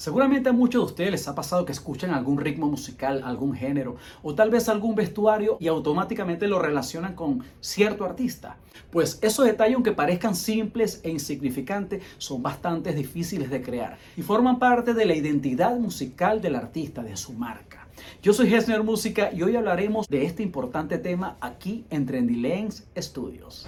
Seguramente a muchos de ustedes les ha pasado que escuchan algún ritmo musical, algún género o tal vez algún vestuario y automáticamente lo relacionan con cierto artista. Pues esos detalles, aunque parezcan simples e insignificantes, son bastante difíciles de crear y forman parte de la identidad musical del artista, de su marca. Yo soy Hesner Música y hoy hablaremos de este importante tema aquí en Trendy Lens Studios.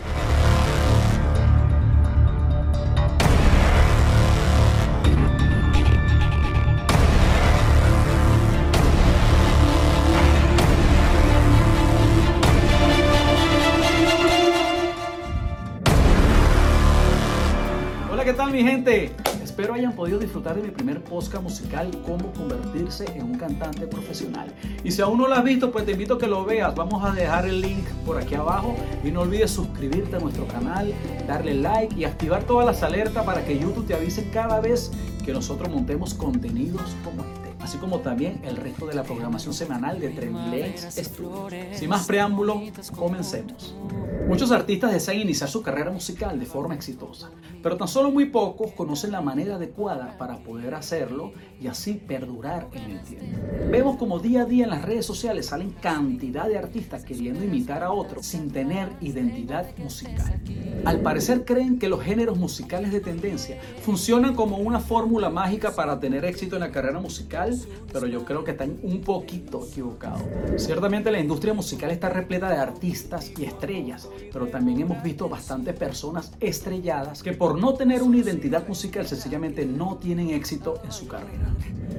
Gente? Espero hayan podido disfrutar de mi primer podcast musical, Cómo convertirse en un cantante profesional. Y si aún no lo has visto, pues te invito a que lo veas. Vamos a dejar el link por aquí abajo. Y no olvides suscribirte a nuestro canal, darle like y activar todas las alertas para que YouTube te avise cada vez que nosotros montemos contenidos como este así como también el resto de la programación semanal de Trendlex Studios. Sin más preámbulo, comencemos. Muchos artistas desean iniciar su carrera musical de forma exitosa, pero tan solo muy pocos conocen la manera adecuada para poder hacerlo y así perdurar en el tiempo. Vemos como día a día en las redes sociales salen cantidad de artistas queriendo imitar a otros sin tener identidad musical. Al parecer creen que los géneros musicales de tendencia funcionan como una fórmula mágica para tener éxito en la carrera musical, pero yo creo que están un poquito equivocados. Ciertamente la industria musical está repleta de artistas y estrellas, pero también hemos visto bastantes personas estrelladas que por no tener una identidad musical sencillamente no tienen éxito en su carrera.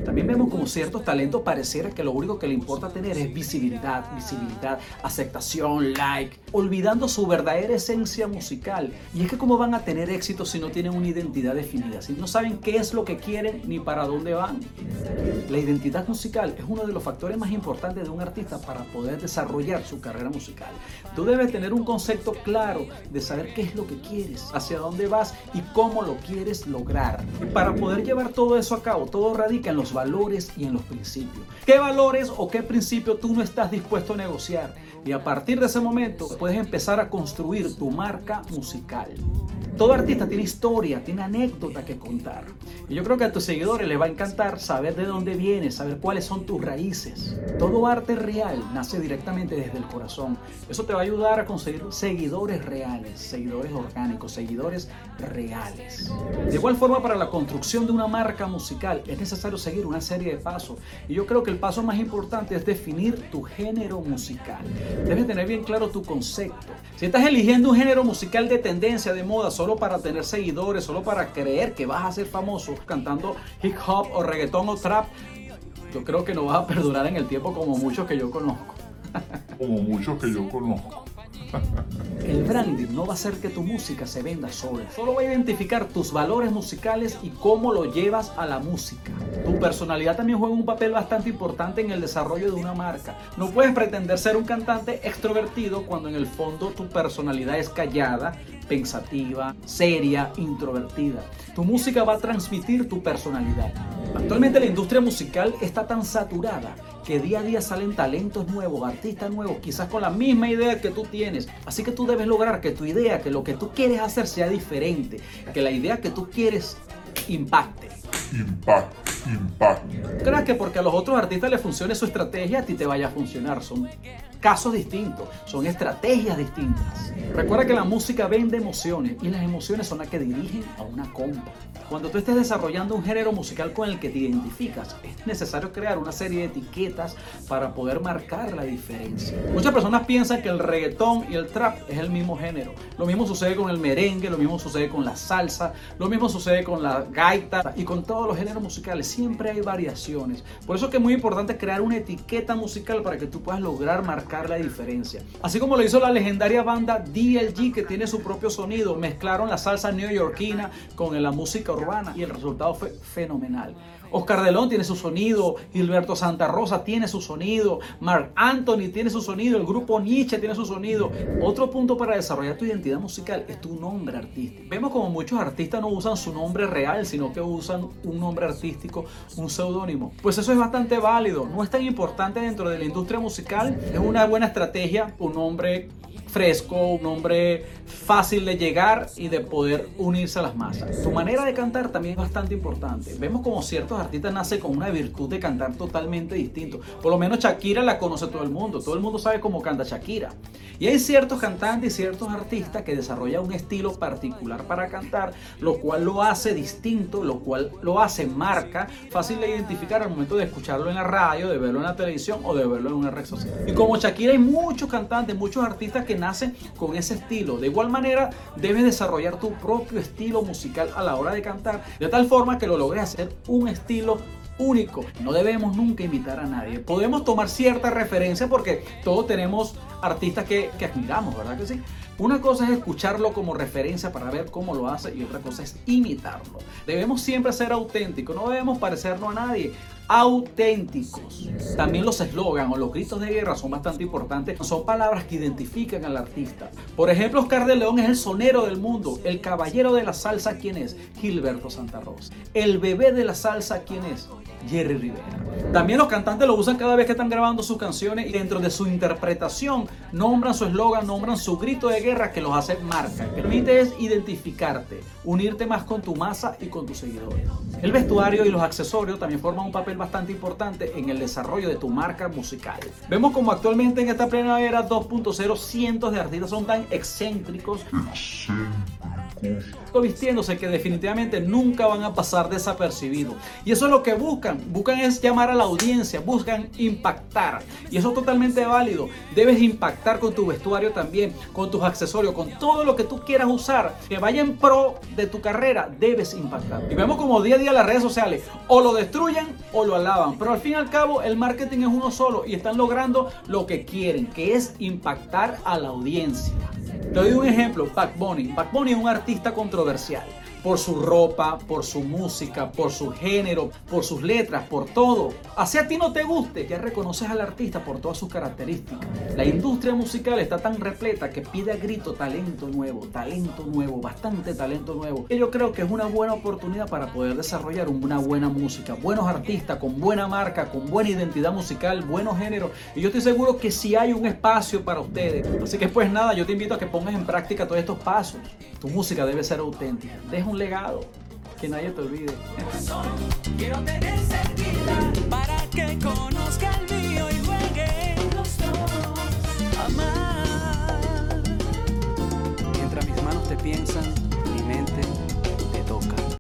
También vemos como ciertos talentos pareciera que lo único que le importa tener es visibilidad, visibilidad, aceptación, like, olvidando su verdadera esencia musical. Y es que cómo van a tener éxito si no tienen una identidad definida, si no saben qué es lo que quieren ni para dónde van. La identidad musical es uno de los factores más importantes de un artista para poder desarrollar su carrera musical. Tú debes tener un concepto claro de saber qué es lo que quieres, hacia dónde vas y cómo lo quieres lograr. Para poder llevar todo eso a cabo, todo radica en los valores y en los principios. ¿Qué valores o qué principios tú no estás dispuesto a negociar? Y a partir de ese momento puedes empezar a construir tu marca musical. Todo artista tiene historia, tiene anécdota que contar. Y yo creo que a tus seguidores les va a encantar saber de dónde vienes, saber cuáles son tus raíces. Todo arte real nace directamente desde el corazón. Eso te va a ayudar a conseguir seguidores reales, seguidores orgánicos, seguidores reales. De igual forma, para la construcción de una marca musical es necesario seguir una serie de pasos. Y yo creo que el paso más importante es definir tu género musical. Debes tener bien claro tu concepto. Si estás eligiendo un género musical de tendencia, de moda, solo para tener seguidores, solo para creer que vas a ser famoso cantando hip hop o reggaetón o trap, yo creo que no vas a perdurar en el tiempo como muchos que yo conozco. como muchos que yo conozco. El branding no va a hacer que tu música se venda sola. Solo va a identificar tus valores musicales y cómo lo llevas a la música. Tu personalidad también juega un papel bastante importante en el desarrollo de una marca. No puedes pretender ser un cantante extrovertido cuando en el fondo tu personalidad es callada, pensativa, seria, introvertida. Tu música va a transmitir tu personalidad. Actualmente la industria musical está tan saturada que día a día salen talentos nuevos, artistas nuevos, quizás con la misma idea que tú tienes. Así que tú debes lograr que tu idea, que lo que tú quieres hacer sea diferente, que la idea que tú quieres impacte. Impacte, impacte. Creas que porque a los otros artistas les funcione su estrategia, a ti te vaya a funcionar. Son casos distintos, son estrategias distintas. Recuerda que la música vende emociones y las emociones son las que dirigen a una compra. Cuando tú estés desarrollando un género musical con el que te identificas, es necesario crear una serie de etiquetas para poder marcar la diferencia. Muchas personas piensan que el reggaetón y el trap es el mismo género. Lo mismo sucede con el merengue, lo mismo sucede con la salsa, lo mismo sucede con la gaita y con todos los géneros musicales. Siempre hay variaciones. Por eso es que es muy importante crear una etiqueta musical para que tú puedas lograr marcar la diferencia. Así como lo hizo la legendaria banda DLG que tiene su propio sonido. Mezclaron la salsa neoyorquina con la música urbana y el resultado fue fenomenal. Oscar Delón tiene su sonido, Gilberto Santa Rosa tiene su sonido, Mark Anthony tiene su sonido, el grupo Nietzsche tiene su sonido. Otro punto para desarrollar tu identidad musical es tu nombre artístico. Vemos como muchos artistas no usan su nombre real, sino que usan un nombre artístico, un seudónimo. Pues eso es bastante válido, no es tan importante dentro de la industria musical, es una buena estrategia un nombre fresco, un hombre fácil de llegar y de poder unirse a las masas. Su manera de cantar también es bastante importante. Vemos como ciertos artistas nacen con una virtud de cantar totalmente distinto. Por lo menos Shakira la conoce todo el mundo. Todo el mundo sabe cómo canta Shakira. Y hay ciertos cantantes y ciertos artistas que desarrollan un estilo particular para cantar, lo cual lo hace distinto, lo cual lo hace marca, fácil de identificar al momento de escucharlo en la radio, de verlo en la televisión o de verlo en una red social. Y como Shakira hay muchos cantantes, muchos artistas que nacen con ese estilo. De igual manera, debes desarrollar tu propio estilo musical a la hora de cantar, de tal forma que lo logres hacer un estilo único. No debemos nunca imitar a nadie. Podemos tomar cierta referencia porque todos tenemos artistas que, que, admiramos, ¿verdad que sí? Una cosa es escucharlo como referencia para ver cómo lo hace y otra cosa es imitarlo. Debemos siempre ser auténticos, no debemos parecernos a nadie auténticos. También los eslogans o los gritos de guerra son bastante importantes. Son palabras que identifican al artista. Por ejemplo, Oscar de León es el sonero del mundo. El caballero de la salsa, ¿quién es? Gilberto Santa Rosa. El bebé de la salsa, ¿quién es? Jerry Rivera. También los cantantes lo usan cada vez que están grabando sus canciones y dentro de su interpretación nombran su eslogan, nombran su grito de guerra que los hace marca. Permite es identificarte, unirte más con tu masa y con tus seguidores. El vestuario y los accesorios también forman un papel bastante importante en el desarrollo de tu marca musical. Vemos como actualmente en esta plena era 2.0 cientos de artistas son tan excéntricos vistiéndose que definitivamente nunca van a pasar desapercibidos. Y eso es lo que buscan. Buscan es llamar a la audiencia, buscan impactar. Y eso es totalmente válido. Debes impactar con tu vestuario también, con tus accesorios, con todo lo que tú quieras usar. Que vaya en pro de tu carrera, debes impactar. Y vemos como día a día las redes sociales o lo destruyen o lo alaban. Pero al fin y al cabo el marketing es uno solo y están logrando lo que quieren, que es impactar a la audiencia. Te doy un ejemplo, Back Bunny. Back Bunny es un artista controversial por su ropa, por su música, por su género, por sus letras, por todo. Así a ti no te guste, ya reconoces al artista por todas sus características. La industria musical está tan repleta que pide a grito talento nuevo, talento nuevo, bastante talento nuevo. Y yo creo que es una buena oportunidad para poder desarrollar una buena música, buenos artistas, con buena marca, con buena identidad musical, buenos géneros. Y yo estoy seguro que si hay un espacio para ustedes. Así que pues nada, yo te invito a que pongas en práctica todos estos pasos. Tu música debe ser auténtica. Deja un legado que nadie te olvide. Quiero tener cerquita para que conozca el mío y juegue los dos. Amar. Mientras mis manos te piensan, mi mente te toca.